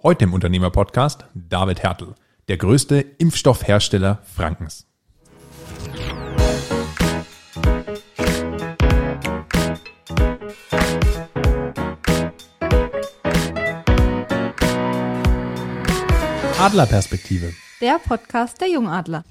Heute im Unternehmer-Podcast David Hertel, der größte Impfstoffhersteller Frankens. Adlerperspektive. Der Podcast der Jungadler.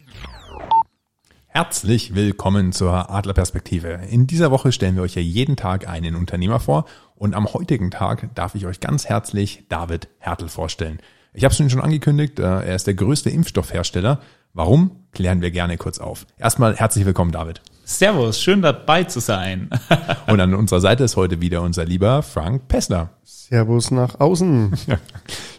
Herzlich willkommen zur Adlerperspektive. In dieser Woche stellen wir euch ja jeden Tag einen Unternehmer vor und am heutigen Tag darf ich euch ganz herzlich David Hertel vorstellen. Ich habe es schon angekündigt, äh, er ist der größte Impfstoffhersteller. Warum? Klären wir gerne kurz auf. Erstmal herzlich willkommen, David. Servus, schön dabei zu sein. und an unserer Seite ist heute wieder unser lieber Frank Pessler. Servus nach außen.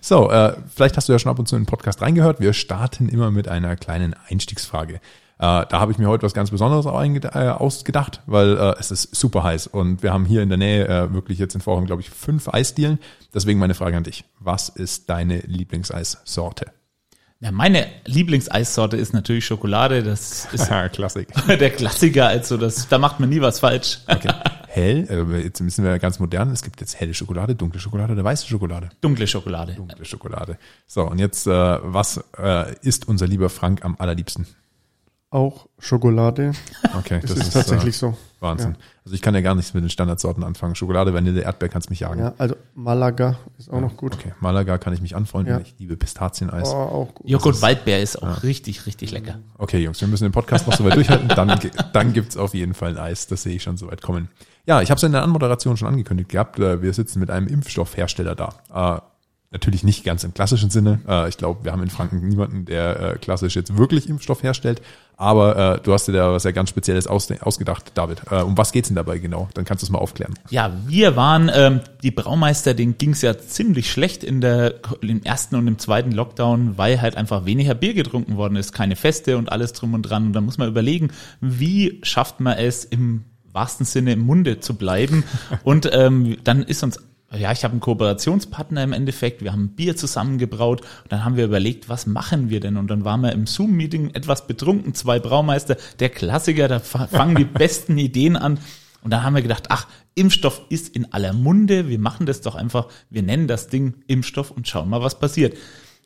So, äh, vielleicht hast du ja schon ab und zu in den Podcast reingehört. Wir starten immer mit einer kleinen Einstiegsfrage. Äh, da habe ich mir heute was ganz Besonderes äh, ausgedacht, weil äh, es ist super heiß und wir haben hier in der Nähe äh, wirklich jetzt in Vorraum, glaube ich, fünf Eisdielen. Deswegen meine Frage an dich. Was ist deine Lieblingseissorte? Ja, meine Lieblingseissorte ist natürlich Schokolade. Das ist Klassik. der Klassiker. Also das, da macht man nie was falsch. Okay. Hell, äh, jetzt sind wir ganz modern. Es gibt jetzt helle Schokolade, dunkle Schokolade oder weiße Schokolade. Dunkle Schokolade. Dunkle Schokolade. So, und jetzt, äh, was äh, ist unser lieber Frank am allerliebsten? Auch Schokolade. Okay, das, das ist, ist, tatsächlich äh, so. Wahnsinn. Ja. Also ich kann ja gar nichts mit den Standardsorten anfangen. Schokolade, Vanille, Erdbeer kannst mich jagen. Ja, also Malaga ist auch ja, noch gut. Okay, Malaga kann ich mich anfreunden. Ja. Ich liebe Pistazieneis. Oh, auch gut. Joghurt Waldbeer ist auch ja. richtig, richtig lecker. Okay, Jungs, wir müssen den Podcast noch so weit durchhalten. Dann, dann gibt's auf jeden Fall ein Eis. Das sehe ich schon so weit kommen. Ja, ich habe es in der Anmoderation schon angekündigt gehabt. Äh, wir sitzen mit einem Impfstoffhersteller da. Äh, Natürlich nicht ganz im klassischen Sinne. Äh, ich glaube, wir haben in Franken niemanden, der äh, klassisch jetzt wirklich Impfstoff herstellt. Aber äh, du hast dir da was ja ganz Spezielles aus, ausgedacht, David. Äh, um was geht's denn dabei genau? Dann kannst du es mal aufklären. Ja, wir waren ähm, die Braumeister, denen ging's ja ziemlich schlecht in der im ersten und im zweiten Lockdown, weil halt einfach weniger Bier getrunken worden ist, keine Feste und alles drum und dran. Und da muss man überlegen, wie schafft man es im wahrsten Sinne im Munde zu bleiben. Und ähm, dann ist uns ja, ich habe einen Kooperationspartner im Endeffekt, wir haben ein Bier zusammengebraut. Und dann haben wir überlegt, was machen wir denn? Und dann waren wir im Zoom-Meeting etwas betrunken, zwei Braumeister, der Klassiker, da fangen die besten Ideen an. Und dann haben wir gedacht, ach, Impfstoff ist in aller Munde, wir machen das doch einfach, wir nennen das Ding Impfstoff und schauen mal, was passiert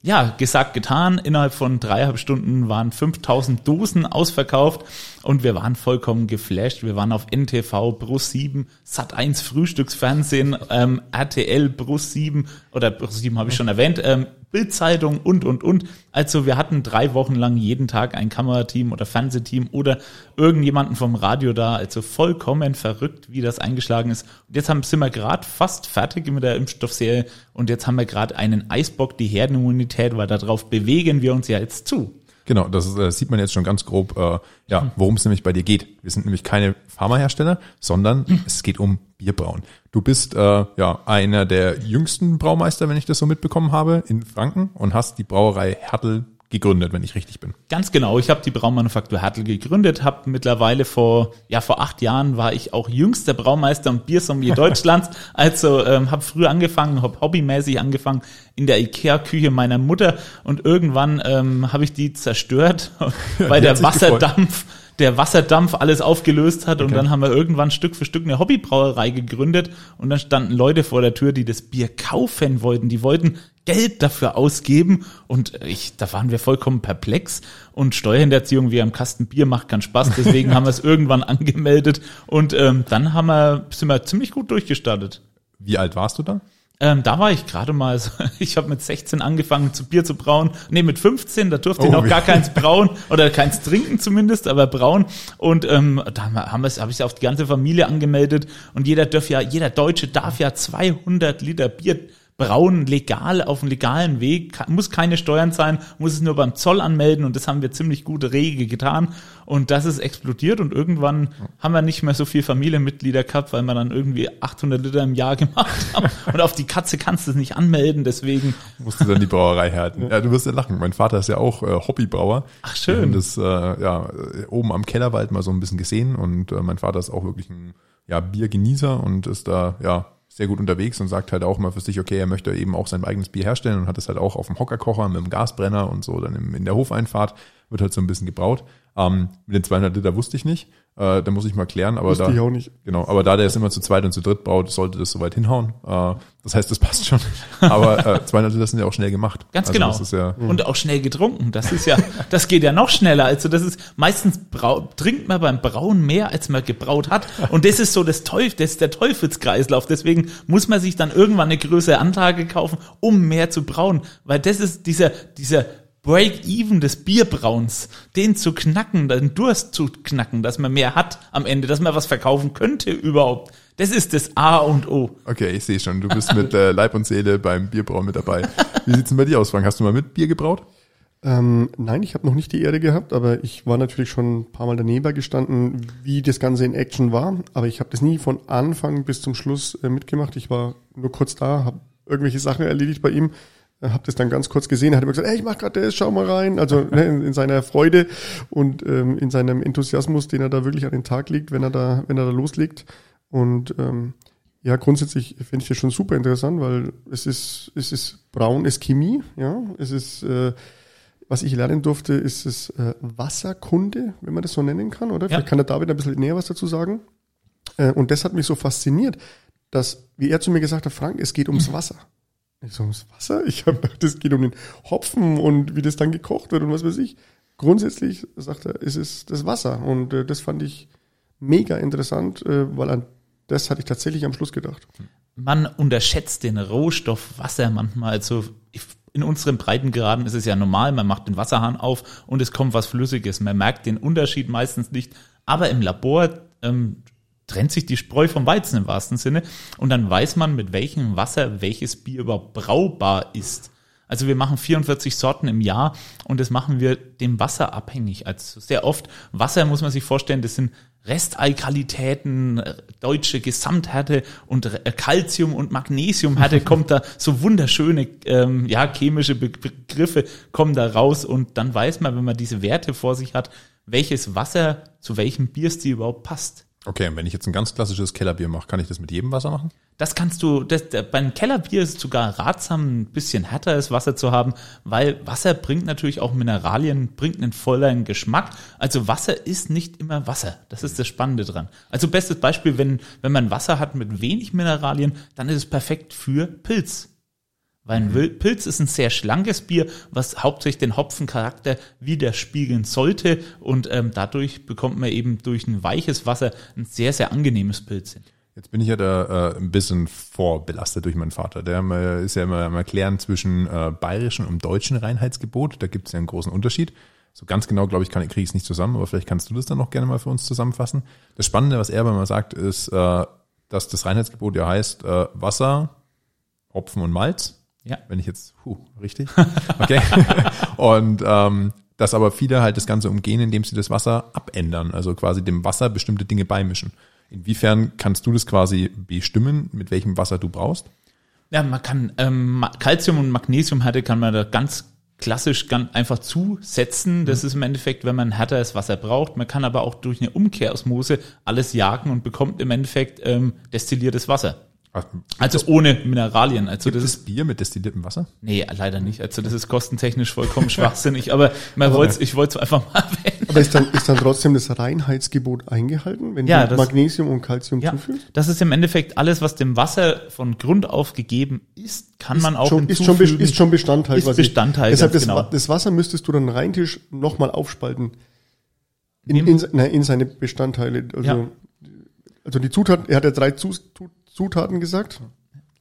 ja, gesagt, getan. Innerhalb von dreieinhalb Stunden waren 5000 Dosen ausverkauft und wir waren vollkommen geflasht. Wir waren auf NTV, Brus 7, Sat1 Frühstücksfernsehen, ähm, RTL, Brus 7 oder Brus 7 habe ich schon erwähnt, ähm, Bildzeitung und, und, und. Also wir hatten drei Wochen lang jeden Tag ein Kamerateam oder Fernsehteam oder irgendjemanden vom Radio da. Also vollkommen verrückt, wie das eingeschlagen ist. Und jetzt haben, sind wir gerade fast fertig mit der Impfstoffserie und jetzt haben wir gerade einen Eisbock, die Herdenimmunität, weil darauf bewegen wir uns ja jetzt zu. Genau, das, das sieht man jetzt schon ganz grob, äh, ja, worum es nämlich bei dir geht. Wir sind nämlich keine Pharmahersteller, sondern es geht um Bierbrauen. Du bist äh, ja einer der jüngsten Braumeister, wenn ich das so mitbekommen habe, in Franken und hast die Brauerei Hertel gegründet, wenn ich richtig bin. Ganz genau. Ich habe die Braumanufaktur Hertel gegründet, habe mittlerweile vor ja vor acht Jahren war ich auch jüngster Braumeister und Biersommelier Deutschlands. Also ähm, habe früh angefangen, habe hobbymäßig angefangen in der Ikea-Küche meiner Mutter und irgendwann ähm, habe ich die zerstört, weil der Wasserdampf gefreut der Wasserdampf alles aufgelöst hat okay. und dann haben wir irgendwann Stück für Stück eine Hobbybrauerei gegründet und dann standen Leute vor der Tür, die das Bier kaufen wollten, die wollten Geld dafür ausgeben und ich, da waren wir vollkommen perplex und Steuerhinterziehung wie am Kasten Bier macht keinen Spaß, deswegen haben wir es irgendwann angemeldet und ähm, dann haben wir, sind wir ziemlich gut durchgestartet. Wie alt warst du da? Ähm, da war ich gerade mal, so, ich habe mit 16 angefangen zu Bier zu brauen. Nee, mit 15, da durfte oh, ich noch gar keins brauen oder keins trinken zumindest, aber brauen. Und ähm, da haben wir habe ich auf die ganze Familie angemeldet und jeder darf ja, jeder Deutsche darf ja 200 Liter Bier brauen legal auf einem legalen Weg, muss keine Steuern zahlen, muss es nur beim Zoll anmelden und das haben wir ziemlich gute rege getan und das ist explodiert und irgendwann haben wir nicht mehr so viel Familienmitglieder gehabt, weil wir dann irgendwie 800 Liter im Jahr gemacht haben und auf die Katze kannst du es nicht anmelden, deswegen musst du dann die Brauerei halten. Ja, du wirst ja lachen. Mein Vater ist ja auch äh, Hobbybrauer. Ach schön. Wir haben das äh, ja oben am Kellerwald mal so ein bisschen gesehen und äh, mein Vater ist auch wirklich ein ja Biergenießer und ist da ja sehr gut unterwegs und sagt halt auch mal für sich, okay, er möchte eben auch sein eigenes Bier herstellen und hat es halt auch auf dem Hockerkocher mit dem Gasbrenner und so dann in der Hofeinfahrt wird halt so ein bisschen gebraut. Ähm, mit den 200 Liter wusste ich nicht. Äh, da muss ich mal klären, aber Wusste da, ich auch nicht. genau, aber da der es immer zu zweit und zu dritt braut, sollte das soweit hinhauen. Äh, das heißt, das passt schon. Aber äh, 200 Liter sind ja auch schnell gemacht. Ganz also genau. Das ist ja, Und auch schnell getrunken. Das ist ja, das geht ja noch schneller. Also das ist meistens brau, trinkt man beim Brauen mehr, als man gebraut hat. Und das ist so das Teufel, das ist der Teufelskreislauf. Deswegen muss man sich dann irgendwann eine größere Anlage kaufen, um mehr zu brauen. Weil das ist dieser, dieser Break-even des Bierbrauens, den zu knacken, den Durst zu knacken, dass man mehr hat am Ende, dass man was verkaufen könnte überhaupt. Das ist das A und O. okay, ich sehe schon, du bist mit äh, Leib und Seele beim Bierbrauen mit dabei. Wie sieht's denn bei dir aus, Frank? Hast du mal mit Bier gebraut? Ähm, nein, ich habe noch nicht die Ehre gehabt, aber ich war natürlich schon ein paar Mal daneben gestanden, wie das Ganze in Action war. Aber ich habe das nie von Anfang bis zum Schluss äh, mitgemacht. Ich war nur kurz da, habe irgendwelche Sachen erledigt bei ihm, habe das dann ganz kurz gesehen, hat immer gesagt, ey, ich mach gerade das, schau mal rein. Also ne, in, in seiner Freude und ähm, in seinem Enthusiasmus, den er da wirklich an den Tag legt, wenn er da, wenn er da loslegt. Und ähm, ja, grundsätzlich finde ich das schon super interessant, weil es ist, es ist braun, ist Chemie, ja, es ist äh, was ich lernen durfte, ist es äh, Wasserkunde, wenn man das so nennen kann, oder? Ja. Vielleicht kann der David ein bisschen näher was dazu sagen. Äh, und das hat mich so fasziniert, dass, wie er zu mir gesagt hat, Frank, es geht ums Wasser. Ich so, ums Wasser? Ich habe gedacht, es geht um den Hopfen und wie das dann gekocht wird und was weiß ich. Grundsätzlich, sagt er, ist es das Wasser. Und äh, das fand ich mega interessant, äh, weil an das hatte ich tatsächlich am Schluss gedacht. man unterschätzt den Rohstoff Wasser manchmal. Also in unseren Breitengraden ist es ja normal, man macht den Wasserhahn auf und es kommt was Flüssiges. Man merkt den Unterschied meistens nicht. Aber im Labor ähm, trennt sich die Spreu vom Weizen im wahrsten Sinne und dann weiß man, mit welchem Wasser welches Bier überhaupt braubar ist. Also wir machen 44 Sorten im Jahr und das machen wir dem Wasser abhängig. Also sehr oft Wasser muss man sich vorstellen, das sind Resteiqualitäten, äh, deutsche Gesamthärte und äh, Calcium und Magnesiumhärte kommt da so wunderschöne ähm, ja chemische Be Begriffe kommen da raus und dann weiß man, wenn man diese Werte vor sich hat, welches Wasser zu welchem Bierstil überhaupt passt. Okay, und wenn ich jetzt ein ganz klassisches Kellerbier mache, kann ich das mit jedem Wasser machen? Das kannst du, das, der- beim Kellerbier ist es sogar ratsam, ein bisschen härteres Wasser zu haben, weil Wasser bringt natürlich auch Mineralien, bringt einen vollen Geschmack. Also Wasser ist nicht immer Wasser. Das ist das Spannende dran. Also bestes Beispiel, wenn, wenn man Wasser hat mit wenig Mineralien, dann ist es perfekt für Pilz. Weil ein Wil- Pilz ist ein sehr schlankes Bier, was hauptsächlich den Hopfencharakter widerspiegeln sollte und ähm, dadurch bekommt man eben durch ein weiches Wasser ein sehr, sehr angenehmes Pilz hin. Jetzt bin ich ja da äh, ein bisschen vorbelastet durch meinen Vater. Der äh, ist ja immer am Erklären zwischen äh, bayerischen und deutschen Reinheitsgebot. Da gibt es ja einen großen Unterschied. So ganz genau, glaube ich, kann kriege ich es nicht zusammen, aber vielleicht kannst du das dann noch gerne mal für uns zusammenfassen. Das Spannende, was er aber mal sagt, ist, äh, dass das Reinheitsgebot ja heißt äh, Wasser, Hopfen und Malz. Ja. Wenn ich jetzt, huh, richtig? Okay. und ähm, dass aber viele halt das Ganze umgehen, indem sie das Wasser abändern, also quasi dem Wasser bestimmte Dinge beimischen. Inwiefern kannst du das quasi bestimmen, mit welchem Wasser du brauchst? Ja, man kann ähm, Calcium und Magnesiumhärte kann man da ganz klassisch ganz einfach zusetzen. Das ist im Endeffekt, wenn man härteres Wasser braucht. Man kann aber auch durch eine Umkehrosmose alles jagen und bekommt im Endeffekt ähm, destilliertes Wasser. Also ohne Mineralien. Also Gibt das ist Bier mit destilliertem Wasser? nee, leider nicht. Also das ist kostentechnisch vollkommen schwachsinnig. Aber man wollte, ich wollte es einfach mal erwähnen. Aber ist dann, ist dann trotzdem das Reinheitsgebot eingehalten, wenn Ja, du das- Magnesium und Calcium Ja, zufügst? das ist im Endeffekt alles, was dem Wasser von Grund auf gegeben ist, kann man auch schon, ist, schon, ist schon Bestandteil. Ist. Bestandteil, Deshalb das, genau. Das Wasser müsstest du dann rein Tisch nochmal aufspalten. In, in, na, in seine Bestandteile. Also, Ja. also die Zutaten, er hat ja drei Zu, Tu- Zutaten gesagt.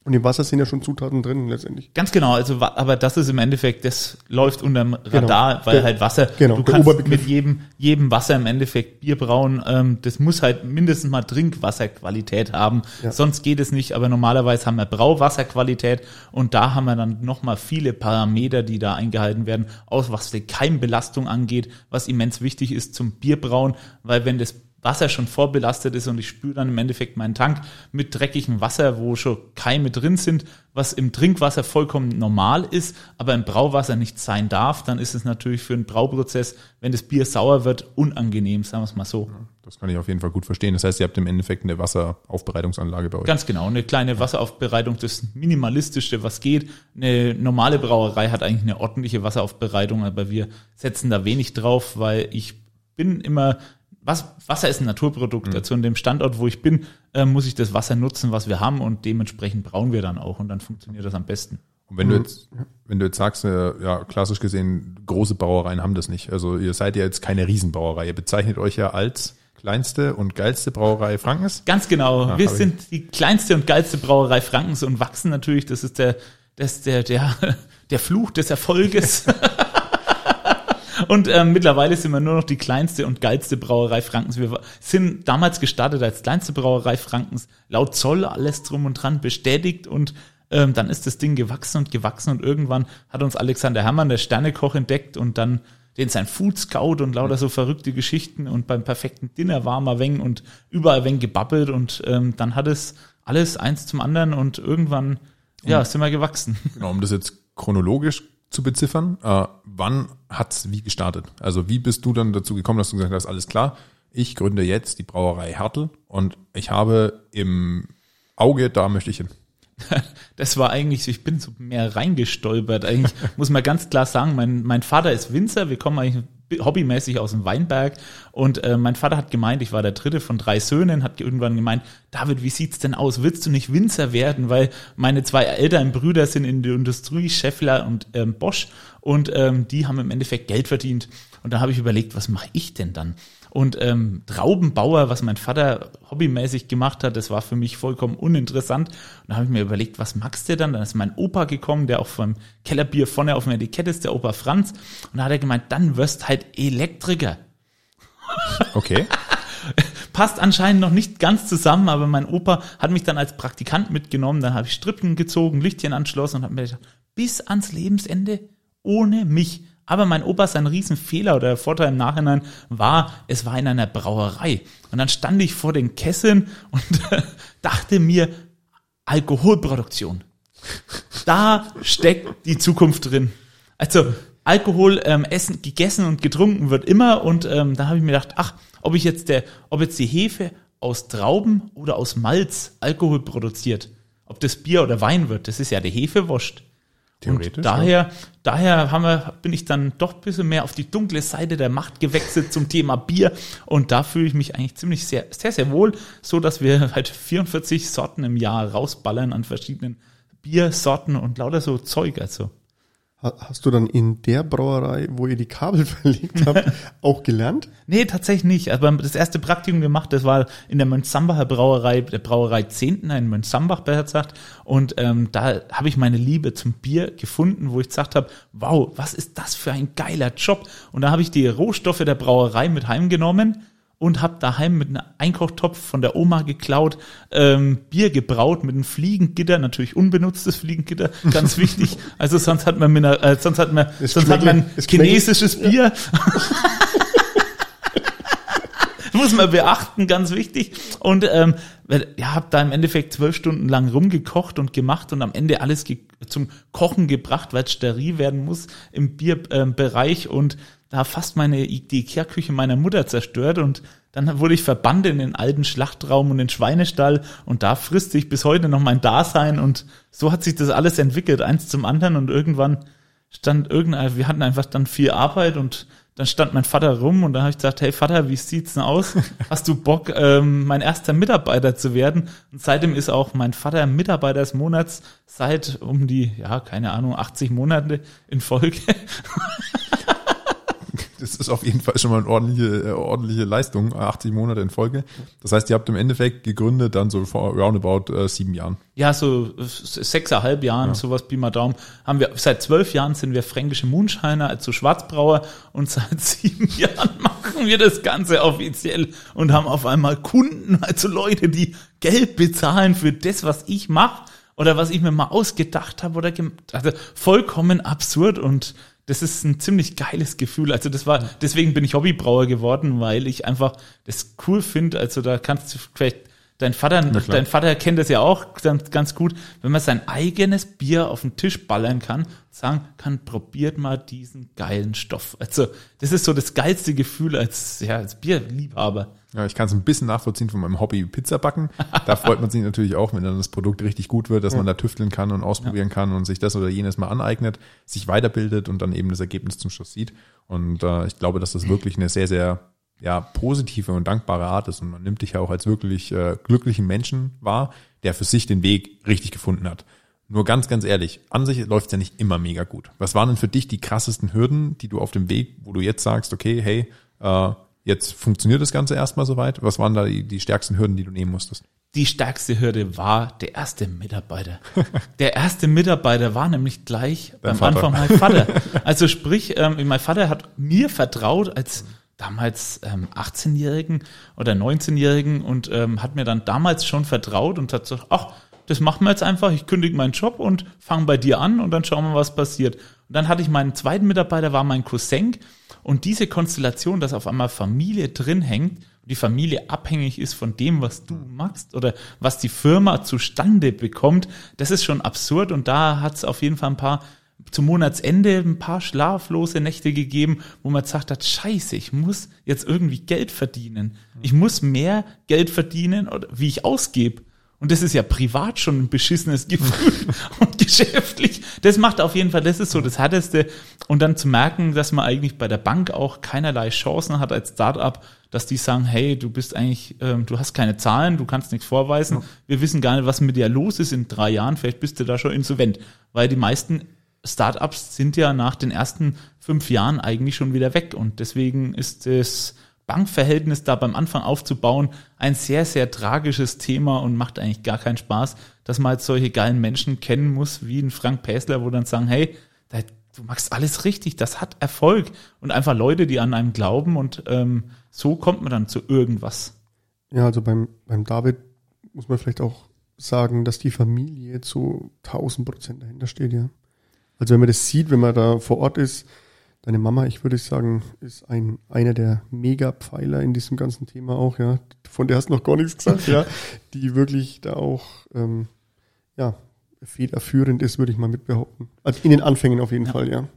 Und im Wasser sind ja schon Zutaten drin letztendlich. Ganz genau, also aber das ist im Endeffekt, das läuft unterm Radar, Genau. weil Der- halt Wasser, genau, du kannst mit jedem, jedem Wasser im Endeffekt Bier brauen, ähm, das muss halt mindestens mal Trinkwasserqualität haben, Ja. sonst geht es nicht, aber normalerweise haben wir Brauwasserqualität und da haben wir dann nochmal viele Parameter, die da eingehalten werden, aus was die Keimbelastung angeht, was immens wichtig ist zum Bierbrauen, weil wenn das Wasser schon vorbelastet ist und ich spüle dann im Endeffekt meinen Tank mit dreckigem Wasser, wo schon Keime drin sind, was im Trinkwasser vollkommen normal ist, aber im Brauwasser nicht sein darf, dann ist es natürlich für einen Brauprozess, wenn das Bier sauer wird, unangenehm, sagen wir es mal so. Das kann ich auf jeden Fall gut verstehen. Das heißt, ihr habt im Endeffekt eine Wasseraufbereitungsanlage bei euch. Ganz genau, eine kleine Wasseraufbereitung, das Minimalistischste, was geht. Eine normale Brauerei hat eigentlich eine ordentliche Wasseraufbereitung, aber wir setzen da wenig drauf, weil ich bin immer was, Wasser ist ein Naturprodukt. Mhm. Also an dem Standort, wo ich bin, äh, muss ich das Wasser nutzen, was wir haben und dementsprechend brauen wir dann auch und dann funktioniert das am besten. Und wenn du jetzt, wenn du jetzt sagst, äh, ja, klassisch gesehen, große Brauereien haben das nicht. Also ihr seid ja jetzt keine Riesenbrauerei. Ihr bezeichnet euch ja als kleinste und geilste Brauerei Frankens. Ganz genau. Ja, wir sind die kleinste und geilste Brauerei Frankens und wachsen natürlich. Das ist der, das ist der, der, der Fluch des Erfolges. Und ähm, mittlerweile sind wir nur noch die kleinste und geilste Brauerei Frankens. Wir sind damals gestartet als kleinste Brauerei Frankens, laut Zoll alles drum und dran bestätigt und ähm, dann ist das Ding gewachsen und gewachsen und irgendwann hat uns Alexander Herrmann, der Sternekoch, entdeckt und dann den sein Food Scout und lauter so verrückte Geschichten und beim perfekten Dinner war mal weng und überall weng gebabbelt und ähm, dann hat es alles eins zum anderen und irgendwann ja, sind wir gewachsen. Genau, um das jetzt chronologisch zu beziffern. Äh, wann hat's wie gestartet? Also wie bist du dann dazu gekommen, dass du gesagt hast, alles klar, ich gründe jetzt die Brauerei Hertel und ich habe im Auge, da möchte ich hin. Das war eigentlich, ich bin so mehr reingestolpert. Eigentlich muss man ganz klar sagen, mein, mein Vater ist Winzer, wir kommen eigentlich hobbymäßig aus dem Weinberg und äh, mein Vater hat gemeint, ich war der dritte von drei Söhnen, hat irgendwann gemeint, David, wie sieht's denn aus? Willst du nicht Winzer werden? Weil meine zwei älteren Brüder sind in der Industrie, Scheffler und ähm, Bosch und ähm, die haben im Endeffekt Geld verdient. Und da habe ich überlegt, was mache ich denn dann? Und ähm, Traubenbauer, was mein Vater hobbymäßig gemacht hat, das war für mich vollkommen uninteressant. Und da habe ich mir überlegt, was magst du dann? Dann ist mein Opa gekommen, der auch vom Kellerbier vorne auf dem Etikett ist, der Opa Franz. Und da hat er gemeint, dann wirst halt Elektriker. Okay. Passt anscheinend noch nicht ganz zusammen, aber mein Opa hat mich dann als Praktikant mitgenommen. Dann habe ich Strippen gezogen, Lichtchen anschlossen und habe mir gedacht, bis ans Lebensende ohne mich. Aber mein Opa, sein Riesenfehler oder der Vorteil im Nachhinein war, es war in einer Brauerei. Und dann stand ich vor den Kesseln und dachte mir, Alkoholproduktion. Da steckt die Zukunft drin. Also Alkohol ähm, essen, gegessen und getrunken wird immer und ähm, da habe ich mir gedacht, ach, ob ich jetzt der, ob jetzt die Hefe aus Trauben oder aus Malz Alkohol produziert, ob das Bier oder Wein wird, das ist ja die Hefe wurscht. Theoretisch. Und daher, ja. daher haben wir, bin ich dann doch ein bisschen mehr auf die dunkle Seite der Macht gewechselt zum Thema Bier. Und da fühle ich mich eigentlich ziemlich sehr, sehr, sehr wohl, so dass wir halt 44 Sorten im Jahr rausballern an verschiedenen Biersorten und lauter so Zeug. Also Hast du dann in der Brauerei, wo ihr die Kabel verlegt habt, auch gelernt? Nee, tatsächlich nicht. Aber das erste Praktikum gemacht, das war in der Mönchsambacher Brauerei, der Brauerei Zehnten in Mönchsambach besser Und ähm, da habe ich meine Liebe zum Bier gefunden, wo ich gesagt habe, wow, was ist das für ein geiler Job? Und da habe ich die Rohstoffe der Brauerei mit heimgenommen und habe daheim mit einem Einkochtopf von der Oma geklaut, ähm, Bier gebraut mit einem Fliegengitter, natürlich unbenutztes Fliegengitter, ganz wichtig. Also sonst hat man mit einer, äh, sonst hat man, es sonst hat man chinesisches Bier. Muss man beachten, ganz wichtig. Und ähm, ja, habe da im Endeffekt zwölf Stunden lang rumgekocht und gemacht und am Ende alles zum Kochen gebracht, weil es steril werden muss im Bierbereich. Ähm, und da fast meine, die Ikea-Küche meiner Mutter zerstört. Und dann wurde ich verbannt in den alten Schlachtraum und den Schweinestall. Und da frisst sich bis heute noch mein Dasein. Und so hat sich das alles entwickelt, eins zum anderen. Und irgendwann stand irgendein, wir hatten einfach dann viel Arbeit und dann stand mein Vater rum und da habe ich gesagt, hey Vater, wie sieht's denn aus? Hast du Bock, ähm, mein erster Mitarbeiter zu werden? Und seitdem ist auch mein Vater Mitarbeiter des Monats seit um die, ja, keine Ahnung, 80 Monate in Folge. Das ist auf jeden Fall schon mal eine ordentliche, äh, ordentliche Leistung, 80 Monate in Folge. Das heißt, ihr habt im Endeffekt gegründet dann so vor roundabout äh, sieben Jahren. Ja, so sechseinhalb Jahren, ja. sowas Pi mal Daumen. Haben wir, seit zwölf Jahren sind wir fränkische Moonshiner, also Schwarzbrauer und seit sieben Jahren machen wir das Ganze offiziell und haben auf einmal Kunden, also Leute, die Geld bezahlen für das, was ich mache oder was ich mir mal ausgedacht habe oder also vollkommen absurd und das ist ein ziemlich geiles Gefühl. Also das war, deswegen bin ich Hobbybrauer geworden, weil ich einfach das cool finde. Also da kannst du vielleicht Dein Vater, dein Vater kennt das ja auch ganz, ganz gut, wenn man sein eigenes Bier auf den Tisch ballern kann, sagen kann, probiert mal diesen geilen Stoff. Also, das ist so das geilste Gefühl als, ja, als Bierliebhaber. Ja, ich kann es ein bisschen nachvollziehen von meinem Hobby Pizza backen. Da freut man sich natürlich auch, wenn dann das Produkt richtig gut wird, dass ja. man da tüfteln kann und ausprobieren ja. kann und sich das oder jenes mal aneignet, sich weiterbildet und dann eben das Ergebnis zum Schluss sieht. Und äh, ich glaube, dass das wirklich eine sehr, sehr ja, positive und dankbare Art ist. Und man nimmt dich ja auch als wirklich äh, glücklichen Menschen wahr, der für sich den Weg richtig gefunden hat. Nur ganz, ganz ehrlich, an sich läuft es ja nicht immer mega gut. Was waren denn für dich die krassesten Hürden, die du auf dem Weg, wo du jetzt sagst, okay, hey, äh, jetzt funktioniert das Ganze erstmal soweit? Was waren da die, die stärksten Hürden, die du nehmen musstest? Die stärkste Hürde war der erste Mitarbeiter. Der erste Mitarbeiter war nämlich gleich Dein beim Vater. Anfang mein Vater. Also sprich, ähm, mein Vater hat mir vertraut als damals ähm, 18-Jährigen oder 19-Jährigen und ähm, hat mir dann damals schon vertraut und hat gesagt, ach, das machen wir jetzt einfach, ich kündige meinen Job und fange bei dir an und dann schauen wir, was passiert. Und dann hatte ich meinen zweiten Mitarbeiter, war mein Cousin. Und diese Konstellation, dass auf einmal Familie drin hängt, die Familie abhängig ist von dem, was du machst oder was die Firma zustande bekommt, das ist schon absurd. Und da hat es auf jeden Fall ein paar zum Monatsende ein paar schlaflose Nächte gegeben, wo man gesagt hat, scheiße, ich muss jetzt irgendwie Geld verdienen. Ich muss mehr Geld verdienen, wie ich ausgebe. Und das ist ja privat schon ein beschissenes Gefühl und geschäftlich. Das macht auf jeden Fall, das ist so das Härteste. Und dann zu merken, dass man eigentlich bei der Bank auch keinerlei Chancen hat als Startup, dass die sagen, hey, du bist eigentlich, ähm, du hast keine Zahlen, du kannst nichts vorweisen. Wir wissen gar nicht, was mit dir los ist in drei Jahren. Vielleicht bist du da schon insolvent. Weil die meisten Startups sind ja nach den ersten fünf Jahren eigentlich schon wieder weg. Und deswegen ist das Bankverhältnis da beim Anfang aufzubauen ein sehr, sehr tragisches Thema und macht eigentlich gar keinen Spaß, dass man jetzt solche geilen Menschen kennen muss, wie ein Frank Päsler, wo dann sagen, hey, du machst alles richtig, das hat Erfolg. Und einfach Leute, die an einem glauben und ähm, so kommt man dann zu irgendwas. Ja, also beim, beim David muss man vielleicht auch sagen, dass die Familie zu 1000 Prozent dahinter steht, ja. Also wenn man das sieht, wenn man da vor Ort ist, deine Mama, ich würde sagen, ist ein, einer der Mega-Pfeiler in diesem ganzen Thema auch, ja. Von der hast du noch gar nichts gesagt, ja. Die wirklich da auch, ähm, ja, federführend ist, würde ich mal mitbehaupten. Also in den Anfängen auf jeden ja. Fall, ja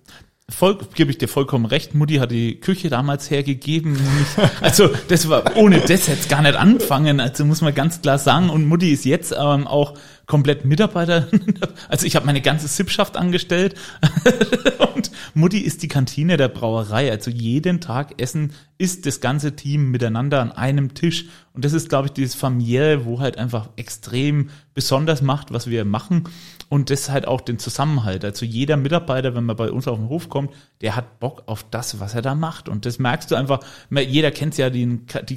voll, gebe ich dir vollkommen recht. Mutti hat die Küche damals hergegeben. also das war ohne das jetzt gar nicht anfangen. Also muss man ganz klar sagen. Und Mutti ist jetzt ähm, auch komplett Mitarbeiter. Also ich habe meine ganze Sippschaft angestellt. und Mutti ist die Kantine der Brauerei. Also jeden Tag essen ist das ganze Team miteinander an einem Tisch. Und das ist, glaube ich, dieses familiäre, wo halt einfach extrem besonders macht, was wir machen. Und das halt auch den Zusammenhalt. Also jeder Mitarbeiter, wenn man bei uns auf den Hof kommt, der hat Bock auf das, was er da macht. Und das merkst du einfach, jeder kennt ja die, die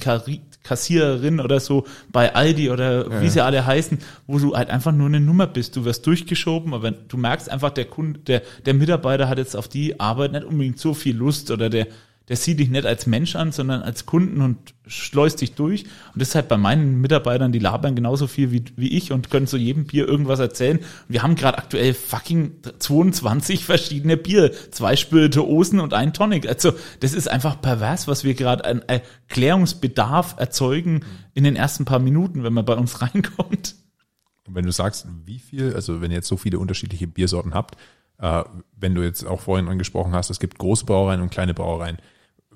Kassiererin oder so bei Aldi oder ja. wie sie alle heißen, wo du halt einfach nur eine Nummer bist. Du wirst durchgeschoben, aber du merkst einfach, der Kunde, der, der Mitarbeiter hat jetzt auf die Arbeit nicht unbedingt so viel Lust oder der, der sieht dich nicht als Mensch an, sondern als Kunden und schleust dich durch. Und deshalb bei meinen Mitarbeitern, die labern genauso viel wie, wie ich und können zu jedem Bier irgendwas erzählen. Wir haben gerade aktuell fucking 22 verschiedene Bier, zwei Spirituosen und ein Tonic. Also das ist einfach pervers, was wir gerade an Erklärungsbedarf erzeugen in den ersten paar Minuten, wenn man bei uns reinkommt. Und wenn du sagst, wie viel, also wenn ihr jetzt so viele unterschiedliche Biersorten habt, äh, wenn du jetzt auch vorhin angesprochen hast, es gibt große Brauereien und kleine Brauereien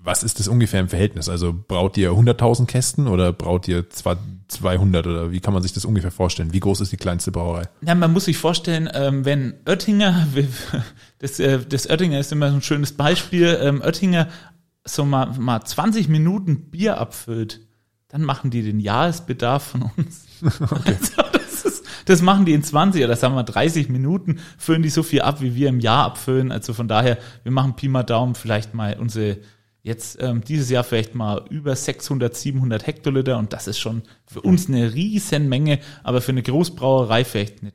was ist das ungefähr im Verhältnis? Also braut ihr 100.000 Kästen oder braut ihr zwar 200 oder wie kann man sich das ungefähr vorstellen? Wie groß ist die kleinste Brauerei? Ja, man muss sich vorstellen, ähm, wenn Oettinger, das, äh, das Oettinger ist immer so ein schönes Beispiel, ähm, Oettinger so mal, mal 20 Minuten Bier abfüllt, dann machen die den Jahresbedarf von uns. Okay. Also das, ist, das machen die in 20 oder sagen wir 30 Minuten, füllen die so viel ab, wie wir im Jahr abfüllen. Also von daher, wir machen Pi mal Daumen vielleicht mal unsere jetzt ähm, dieses Jahr vielleicht mal über 600, 700 Hektoliter und das ist schon für uns eine Riesenmenge, aber für eine Großbrauerei vielleicht eine,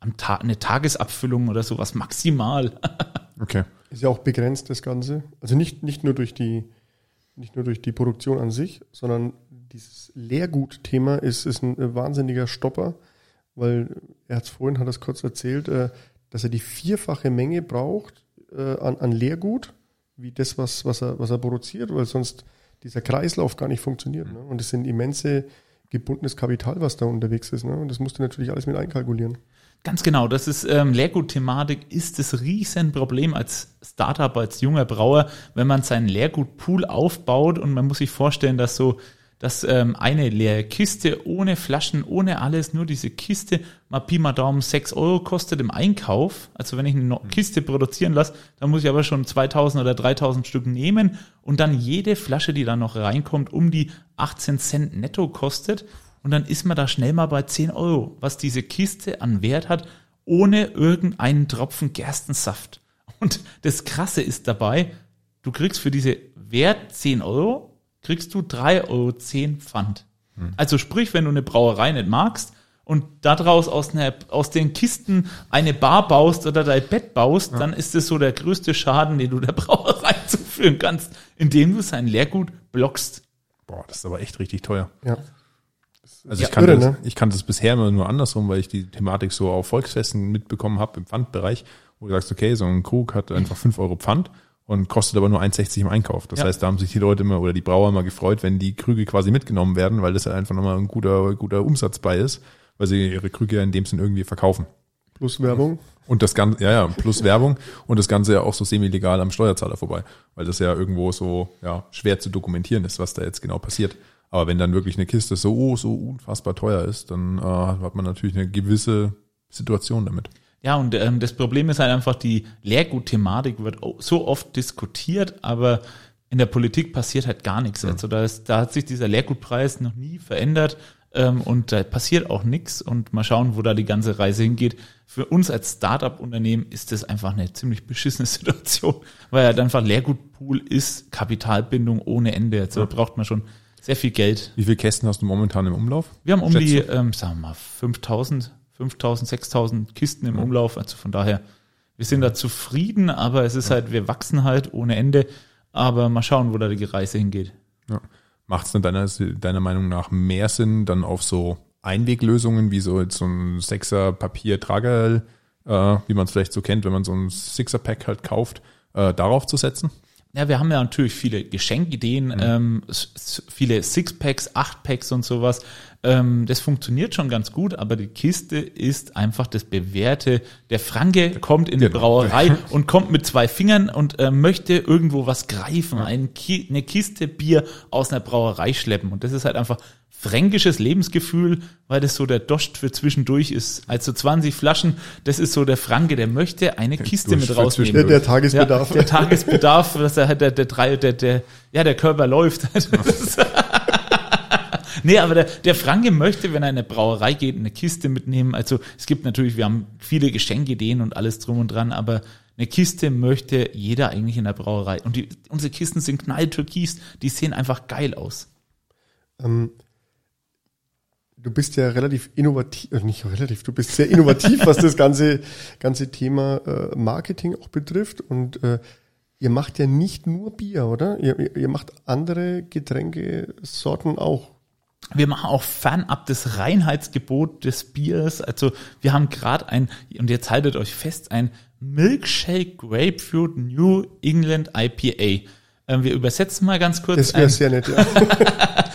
am Ta eine Tagesabfüllung oder sowas maximal. okay. Ist ja auch begrenzt das Ganze. Also nicht, nicht nur durch die nicht nur durch die Produktion an sich, sondern dieses Leergut-Thema ist, ist ein äh, wahnsinniger Stopper, weil er hat es vorhin, hat es kurz erzählt, äh, dass er die vierfache Menge braucht äh, an, an Leergut, wie das, was, was, er, was er produziert, weil sonst dieser Kreislauf gar nicht funktioniert. Ne? Und es sind immense gebundenes Kapital, was da unterwegs ist. Ne? Und das musst du natürlich alles mit einkalkulieren. Ganz genau, das ist ähm, Leergut-Thematik ist das Riesenproblem als Startup, als junger Brauer, wenn man seinen Leergutpool aufbaut und man muss sich vorstellen, dass so dass ähm, eine leere Kiste ohne Flaschen, ohne alles, nur diese Kiste mal Pi mal Daumen 6 Euro kostet im Einkauf. Also wenn ich eine Kiste produzieren lasse, dann muss ich aber schon 2000 oder 3000 Stück nehmen und dann jede Flasche, die da noch reinkommt, um die 18 Cent netto kostet. Und dann ist man da schnell mal bei 10 Euro, was diese Kiste an Wert hat, ohne irgendeinen Tropfen Gerstensaft. Und das Krasse ist dabei, du kriegst für diese Wert 10 Euro kriegst du 3,10 Euro Pfand. Hm. Also sprich, wenn du eine Brauerei nicht magst und daraus aus, einer, aus den Kisten eine Bar baust oder dein Bett baust, ja. dann ist das so der größte Schaden, den du der Brauerei zuführen kannst, indem du sein Leergut blockst. Boah, das ist aber echt richtig teuer. Ja. Also ich, kann irre, das, ne? ich kannte das bisher immer nur andersrum, weil ich die Thematik so auf Volksfesten mitbekommen habe im Pfandbereich, wo du sagst, okay, so ein Krug hat einfach fünf Euro Pfand und kostet aber nur 1,60 im Einkauf. Das ja. heißt, da haben sich die Leute immer oder die Brauer immer gefreut, wenn die Krüge quasi mitgenommen werden, weil das ja einfach nochmal ein guter, guter Umsatz bei ist, weil sie ihre Krüge ja in dem Sinn irgendwie verkaufen. Plus Werbung. Und das Ganze, ja, ja, plus Werbung und das Ganze ja auch so semi-legal am Steuerzahler vorbei, weil das ja irgendwo so, ja, schwer zu dokumentieren ist, was da jetzt genau passiert. Aber wenn dann wirklich eine Kiste so, so unfassbar teuer ist, dann äh, hat man natürlich eine gewisse Situation damit. Ja, und ähm, das Problem ist halt einfach, die Lehrgut-Thematik wird so oft diskutiert, aber in der Politik passiert halt gar nichts. Ja. Also da, ist, da hat sich dieser Lehrgutpreis noch nie verändert ähm, und da passiert auch nichts und mal schauen, wo da die ganze Reise hingeht. Für uns als Startup-Unternehmen ist das einfach eine ziemlich beschissene Situation, weil halt einfach Lehrgutpool ist Kapitalbindung ohne Ende. Also ja. da braucht man schon sehr viel Geld. Wie viele Kästen hast du momentan im Umlauf? Wir haben um Schätze? die, ähm, sagen wir mal, 5000 5000, 6000 Kisten im Umlauf. Also von daher, wir sind da zufrieden, aber es ist halt, wir wachsen halt ohne Ende. Aber mal schauen, wo da die Reise hingeht. Ja. Macht es denn deiner, deiner Meinung nach mehr Sinn, dann auf so Einweglösungen wie so, so ein Sechser Papier Tragerl, äh, wie man es vielleicht so kennt, wenn man so ein Sixer Pack halt kauft, äh, darauf zu setzen? Ja, wir haben ja natürlich viele Geschenkideen, mhm. ähm, viele Sixpacks, Achtpacks und sowas. Ähm, das funktioniert schon ganz gut, aber die Kiste ist einfach das Bewährte. Der Franke kommt in die genau. Brauerei und kommt mit zwei Fingern und äh, möchte irgendwo was greifen, ein Ki eine Kiste Bier aus einer Brauerei schleppen. Und das ist halt einfach fränkisches Lebensgefühl, weil das so der Dost für zwischendurch ist. Also 20 Flaschen, das ist so der Franke, der möchte eine Kiste mit rausnehmen. Der, der Tagesbedarf. Ja, der Tagesbedarf, dass er halt der, der, der, der, der, ja, der Körper läuft. nee, aber der, der Franke möchte, wenn er in eine Brauerei geht, eine Kiste mitnehmen. Also es gibt natürlich, wir haben viele Geschenkideen und alles drum und dran, aber eine Kiste möchte jeder eigentlich in der Brauerei. Und die, unsere Kisten sind knalltürkis, die sehen einfach geil aus. Ähm, du bist ja relativ innovativ, äh, nicht relativ, du bist sehr innovativ, was das ganze, ganze Thema äh, Marketing auch betrifft. Und äh, ihr macht ja nicht nur Bier, oder? Ihr, ihr macht andere Getränkesorten auch. Wir machen auch fernab des Reinheitsgebot des Biers. Also wir haben gerade ein, und jetzt haltet euch fest, ein Milkshake Grapefruit New England IPA. Ähm, wir übersetzen mal ganz kurz. Das wäre sehr nett, ja.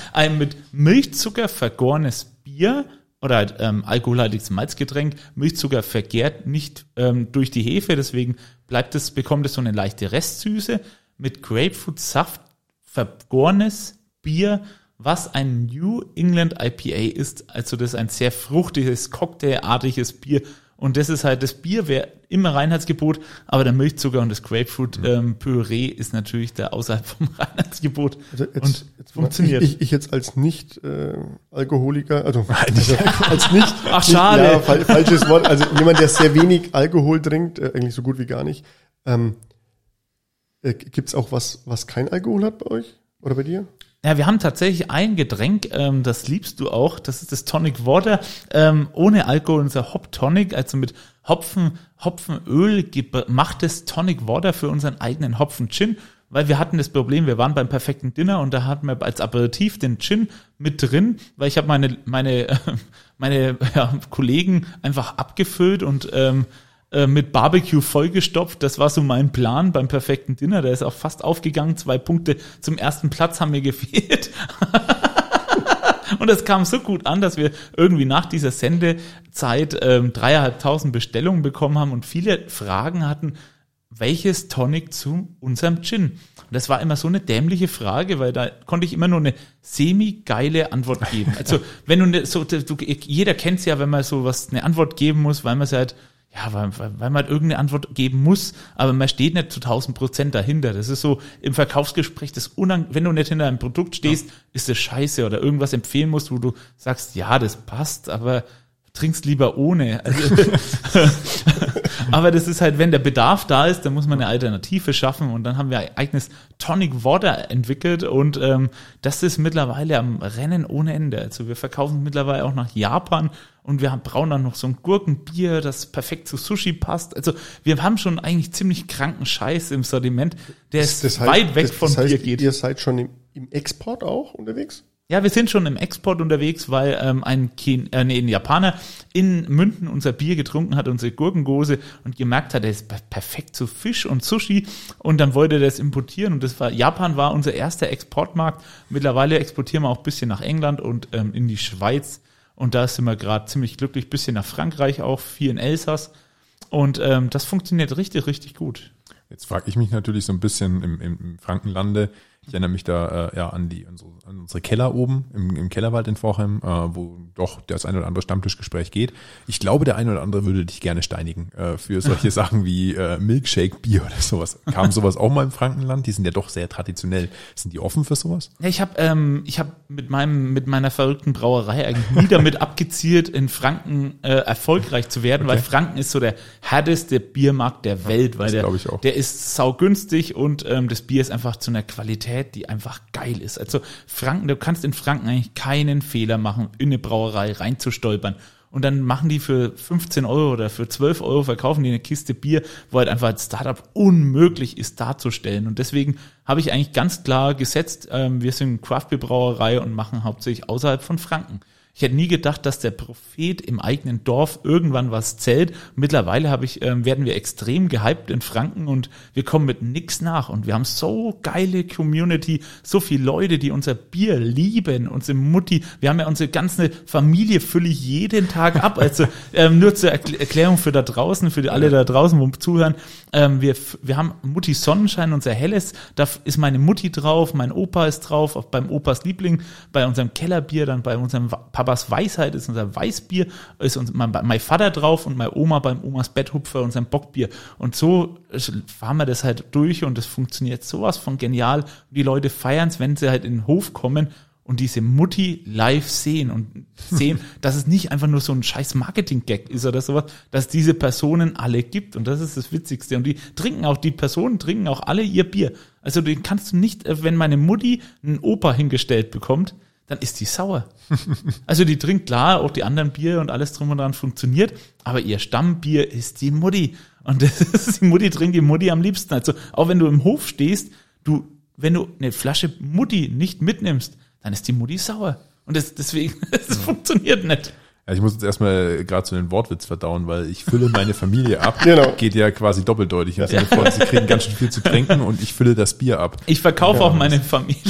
ein mit Milchzucker vergorenes Bier oder halt, ähm, alkoholhaltiges Malzgetränk, Milchzucker vergärt nicht ähm, durch die Hefe, deswegen bleibt es, bekommt es so eine leichte Restsüße mit Grapefruitsaft, vergorenes Bier, was ein New England IPA ist. Also das ist ein sehr fruchtiges, cocktailartiges Bier und das ist halt, das Bier wäre immer Reinheitsgebot, aber der Milchzucker und das Grapefruit-Püree ähm, ist natürlich da außerhalb vom Reinheitsgebot also jetzt, und jetzt funktioniert. Ich, ich, jetzt als Nicht-Alkoholiker, äh, also, also als nicht, Ach, schade. Nicht, ja, fal falsches Wort, also jemand, der sehr wenig Alkohol trinkt, äh, eigentlich so gut wie gar nicht. Ähm, äh, Gibt es auch was, was kein Alkohol hat bei euch oder bei dir? Ja, wir haben tatsächlich ein Getränk, ähm, das liebst du auch. Das ist das Tonic Water ähm, ohne Alkohol, unser Hop Tonic, also mit Hopfen, Hopfenöl gemachtes Tonic Water für unseren eigenen Hopfen Gin. Weil wir hatten das Problem, wir waren beim perfekten Dinner und da hatten wir als Aperitif den Gin mit drin, weil ich habe meine meine meine ja, Kollegen einfach abgefüllt und ähm, äh, mit Barbecue vollgestopft. Das war so mein Plan beim perfekten Dinner. Der ist auch fast aufgegangen. Zwei Punkte zum ersten Platz haben mir gefehlt. Und es kam so gut an, dass wir irgendwie nach dieser Sendezeit ähm, dreieinhalbtausend Bestellungen bekommen haben und viele Fragen hatten, welches Tonic zu unserem Gin? Und das war immer so eine dämliche Frage, weil da konnte ich immer nur eine semi-geile Antwort geben. Also wenn du ne, so, du, jeder kennt's ja, wenn man so was eine Antwort geben muss, weil man es halt ja, weil, weil man halt irgendeine Antwort geben muss, aber man steht nicht zu 1000 Prozent dahinter. Das ist so im Verkaufsgespräch, das unang wenn du nicht hinter einem Produkt stehst, ja. ist das scheiße oder irgendwas empfehlen musst, wo du sagst, ja, das passt, aber trinkst lieber ohne. Also, aber das ist halt, wenn der Bedarf da ist, dann muss man eine Alternative schaffen und dann haben wir ein eigenes Tonic Water entwickelt und ähm, das ist mittlerweile am Rennen ohne Ende. Also wir verkaufen mittlerweile auch nach Japan und wir brauchen dann noch so ein Gurkenbier, das perfekt zu Sushi passt. Also wir haben schon eigentlich ziemlich kranken Scheiß im Sortiment, der das, das heißt, weit weg das, von das heißt, Bier geht. Ihr seid schon im, im Export auch unterwegs? Ja, wir sind schon im Export unterwegs, weil ähm, ein, Kin äh, nee, ein Japaner in München unser Bier getrunken hat, unsere Gurkengose und gemerkt hat, er ist perfekt zu Fisch und Sushi und dann wollte er das importieren und das war Japan war unser erster Exportmarkt. Mittlerweile exportieren wir auch bisschen nach England und ähm, in die Schweiz und da sind wir gerade ziemlich glücklich, bisschen nach Frankreich auch, viel in Elsass und ähm, das funktioniert richtig, richtig gut. Jetzt frage ich mich natürlich so ein bisschen im, im Frankenlande, ich erinnere mich da äh, ja an die so, an unsere Keller oben im, im Kellerwald in Vorheim, äh, wo doch das ein oder andere Stammtischgespräch geht. Ich glaube, der eine oder andere würde dich gerne steinigen äh, für solche Sachen wie äh, Milkshake, Bier oder sowas. Kam sowas auch mal im Frankenland? Die sind ja doch sehr traditionell. Sind die offen für sowas? Ja, ich habe ähm, ich habe mit meinem mit meiner verrückten Brauerei eigentlich nie damit abgezielt, in Franken äh, erfolgreich zu werden, okay. weil Franken ist so der härteste Biermarkt der Welt, weil der der ist saugünstig und ähm, das Bier ist einfach zu einer Qualität Qualität, die einfach geil ist. Also Franken, du kannst in Franken eigentlich keinen Fehler machen, in eine Brauerei reinzustolpern. Und dann machen die für 15 Euro oder für 12 Euro verkaufen die eine Kiste Bier, wo halt einfach als Startup unmöglich ist darzustellen. Und deswegen habe ich eigentlich ganz klar gesetzt, ähm, wir sind Craft Brauerei und machen hauptsächlich außerhalb von Franken. Ich hätte nie gedacht, dass der Prophet im eigenen Dorf irgendwann was zählt. Mittlerweile habe ich, ähm, werden wir extrem gehypt in Franken und wir kommen mit nix nach. Und wir haben so geile Community, so viele Leute, die unser Bier lieben, unsere Mutti. Wir haben ja unsere ganze Familie fülle ich jeden Tag ab. Also ähm, nur zur Erklärung für da draußen, für alle da draußen, wo zuhören. Ähm, wir, wir haben Mutti Sonnenschein, unser helles. Da ist meine Mutti drauf, mein Opa ist drauf, beim Opas Liebling, bei unserem Kellerbier, dann bei unserem Papa Papas Weisheit ist unser Weißbier, ist uns mein, mein Vater drauf und mein Oma beim Omas Betthupfer und sein Bockbier. Und so fahren wir das halt durch und das funktioniert sowas von genial. Die Leute feiern es, wenn sie halt in den Hof kommen und diese Mutti live sehen und sehen, dass es nicht einfach nur so ein scheiß Marketing-Gag ist oder sowas, dass diese Personen alle gibt und das ist das Witzigste. Und die trinken auch, die Personen trinken auch alle ihr Bier. Also den kannst du nicht, äh, wenn meine Mutti einen Opa hingestellt bekommt, dann ist die sauer. also die trinkt klar, auch die anderen Bier und alles drum und dran funktioniert, aber ihr Stammbier ist die Mutti. Und das ist die Mutti trinkt die Mutti am liebsten. Also auch wenn du im Hof stehst, du, wenn du eine Flasche Mutti nicht mitnimmst, dann ist die Mutti sauer. Und das, deswegen, das funktioniert nicht. Ja, ich muss jetzt erstmal gerade zu den Wortwitz verdauen, weil ich fülle meine Familie ab. genau. Geht ja quasi doppeldeutig im Sinne von, sie kriegen ganz schön viel zu trinken und ich fülle das Bier ab. Ich verkaufe ja, auch meine Familie.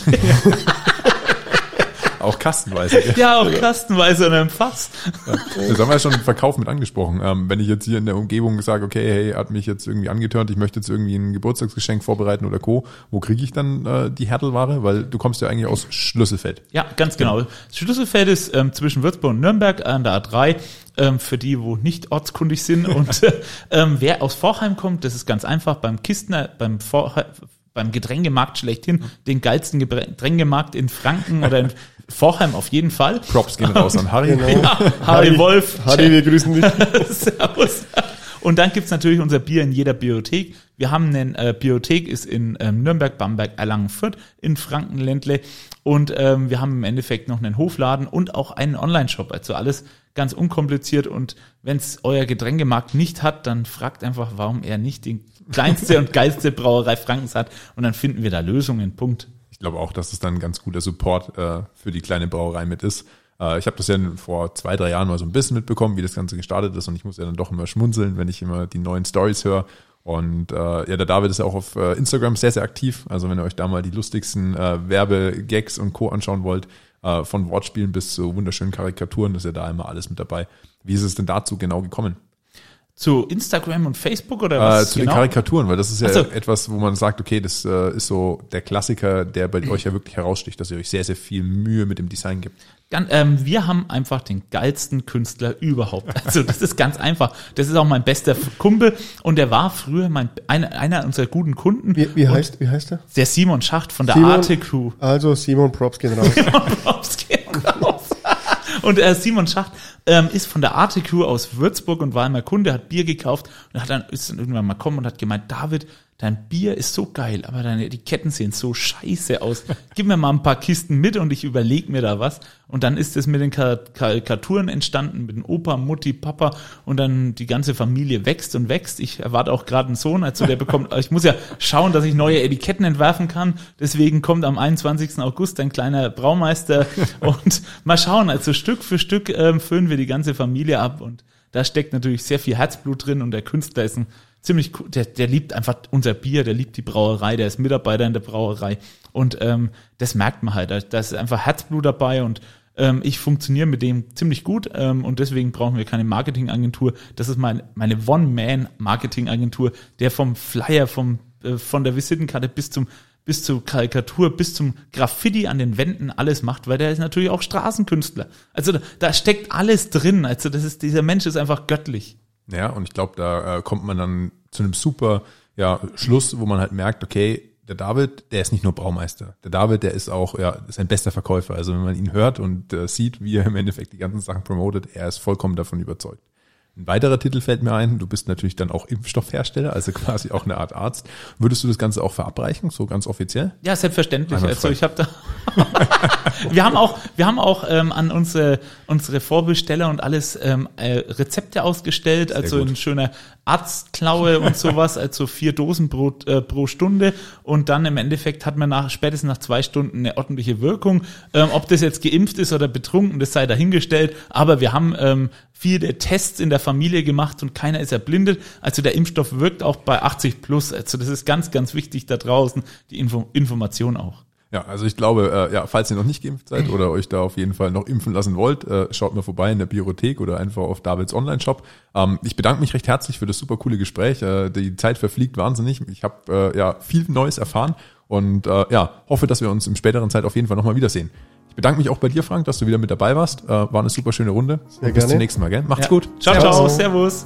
Auch kastenweise. Ja, auch kastenweise in einem Fass. Ja. Das haben wir ja schon im Verkauf mit angesprochen. Ähm, wenn ich jetzt hier in der Umgebung sage, okay, hey, hat mich jetzt irgendwie angetörnt, ich möchte jetzt irgendwie ein Geburtstagsgeschenk vorbereiten oder Co., wo kriege ich dann äh, die Härtelware? Weil du kommst ja eigentlich aus Schlüsselfeld. Ja, ganz genau. Schlüsselfeld ist ähm, zwischen Würzburg und Nürnberg an der A3 ähm, für die, wo nicht ortskundig sind. Und ähm, wer aus Vorheim kommt, das ist ganz einfach, beim Kistner, beim Vorheim, beim Getränkemarkt schlechthin, den geilsten Getränkemarkt in Franken oder in Vorheim auf jeden Fall. Props gehen raus an Harry. Genau. Ja, Harry, Harry Wolf. Harry, wir grüßen dich. Servus. Und dann gibt's natürlich unser Bier in jeder Biothek. Wir haben eine äh, Biothek, ist in ähm, Nürnberg, Bamberg, Erlangen, Fürth, in Frankenländle. Und ähm, wir haben im Endeffekt noch einen Hofladen und auch einen Online-Shop. Also alles ganz unkompliziert. Und wenn's euer Getränkemarkt nicht hat, dann fragt einfach, warum er nicht die kleinste und geilste Brauerei Frankens hat. Und dann finden wir da Lösungen. Punkt ich glaube auch, dass es dann ein ganz guter Support äh, für die kleine Brauerei mit ist. Äh, ich habe das ja vor zwei, drei Jahren mal so ein bisschen mitbekommen, wie das Ganze gestartet ist und ich muss ja dann doch immer schmunzeln, wenn ich immer die neuen Stories höre. Und äh, ja, der David ist ja auch auf äh, Instagram sehr, sehr aktiv. Also wenn ihr euch da mal die lustigsten äh, Werbegags und Co. anschauen wollt, äh, von Wortspielen bis zu wunderschönen Karikaturen, ist ja da immer alles mit dabei. Wie ist es denn dazu genau gekommen? Zu Instagram und Facebook oder Äh, was? zu genau? den Karikaturen, weil das ist ja so. etwas, wo man sagt, okay, das äh, ist so der Klassiker, der bei euch ja wirklich heraussticht, dass ihr euch sehr, sehr viel Mühe mit dem Design gibt. Ganz, ähm, wir haben einfach den geilsten Künstler überhaupt. Also das ist ganz einfach. Das ist auch mein bester Kumpel und der war früher mein einer, einer unserer guten Kunden. Wie, wie, heißt, wie heißt er? Der Simon Schacht von der Simon- Arte Crew. Also Simon Props gehen raus. Props gehen raus. Und äh, Simon Schacht ähm, ist von der Crew aus Würzburg und war einmal Kunde, hat Bier gekauft und hat dann ist dann irgendwann mal kommen und hat gemeint, David, dein Bier ist so geil, aber deine Etiketten sehen so scheiße aus. Gib mir mal ein paar Kisten mit und ich überleg mir da was. Und dann ist es mit den Kar- Karikaturen entstanden, mit dem Opa, Mutti, Papa und dann die ganze Familie wächst und wächst. Ich erwarte auch gerade einen Sohn, also der bekommt, ich muss ja schauen, dass ich neue Etiketten entwerfen kann. Deswegen kommt am 21. August ein kleiner Braumeister und mal schauen, also Stück für Stück ähm, füllen wir die ganze Familie ab und da steckt natürlich sehr viel Herzblut drin und der Künstler ist ein ziemlich cool, der, der liebt einfach unser Bier, der liebt die Brauerei, der ist Mitarbeiter in der Brauerei und ähm, das merkt man halt, da da ist einfach Herzblut dabei und ähm, ich funktioniere mit dem ziemlich gut ähm, und deswegen brauchen wir keine Marketingagentur. Das ist mein, meine One-Man-Marketingagentur, der vom Flyer, vom, äh, von der Visitenkarte bis zum bis zur Karikatur, bis zum Graffiti an den Wänden alles macht, weil der ist natürlich auch Straßenkünstler. Also da, steckt alles drin. Also das ist, dieser Mensch ist einfach göttlich. Ja, und ich glaube, da äh, kommt man dann zu einem super ja, Schluss, wo man halt merkt, okay, der David, der ist nicht nur Braumeister. Der David, der ist auch, ja, ist ein bester Verkäufer. Also wenn man ihn hört und äh, sieht, wie er im Endeffekt die ganzen Sachen promotet, er ist vollkommen davon überzeugt. Ein weiterer Titel fällt mir ein, du bist natürlich dann auch Impfstoffhersteller, also quasi auch eine Art Arzt. Würdest du das Ganze auch verabreichen, so ganz offiziell? Ja, selbstverständlich. Also ich habe da wir haben auch wir haben auch ähm, an unsere unsere Vorbesteller und alles ähm, äh, Rezepte ausgestellt, also gut. in schöner Arztklaue und sowas, also vier Dosen pro, äh, pro Stunde und dann im Endeffekt hat man nach spätestens nach zwei Stunden eine ordentliche Wirkung. Ähm, ob das jetzt geimpft ist oder betrunken, das sei dahingestellt. Aber wir haben ähm, viele Tests in der Familie gemacht und keiner ist erblindet. Also der Impfstoff wirkt auch bei 80 plus. Also das ist ganz ganz wichtig da draußen die Info Information auch. Ja, also ich glaube, äh, ja, falls ihr noch nicht geimpft seid oder euch da auf jeden Fall noch impfen lassen wollt, äh, schaut mal vorbei in der Biothek oder einfach auf Davids Online-Shop. Ähm, ich bedanke mich recht herzlich für das super coole Gespräch. Äh, die Zeit verfliegt wahnsinnig. Ich habe äh, ja viel Neues erfahren und äh, ja, hoffe, dass wir uns im späteren Zeit auf jeden Fall nochmal wiedersehen. Ich bedanke mich auch bei dir, Frank, dass du wieder mit dabei warst. Äh, war eine super schöne Runde. Sehr und bis gerne. zum nächsten Mal, gell? Macht's Ja. gut. Ciao, Servus. ciao, servus.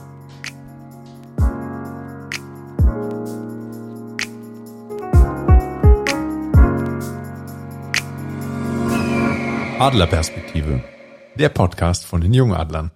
Adlerperspektive. Der Podcast von den Jungadlern.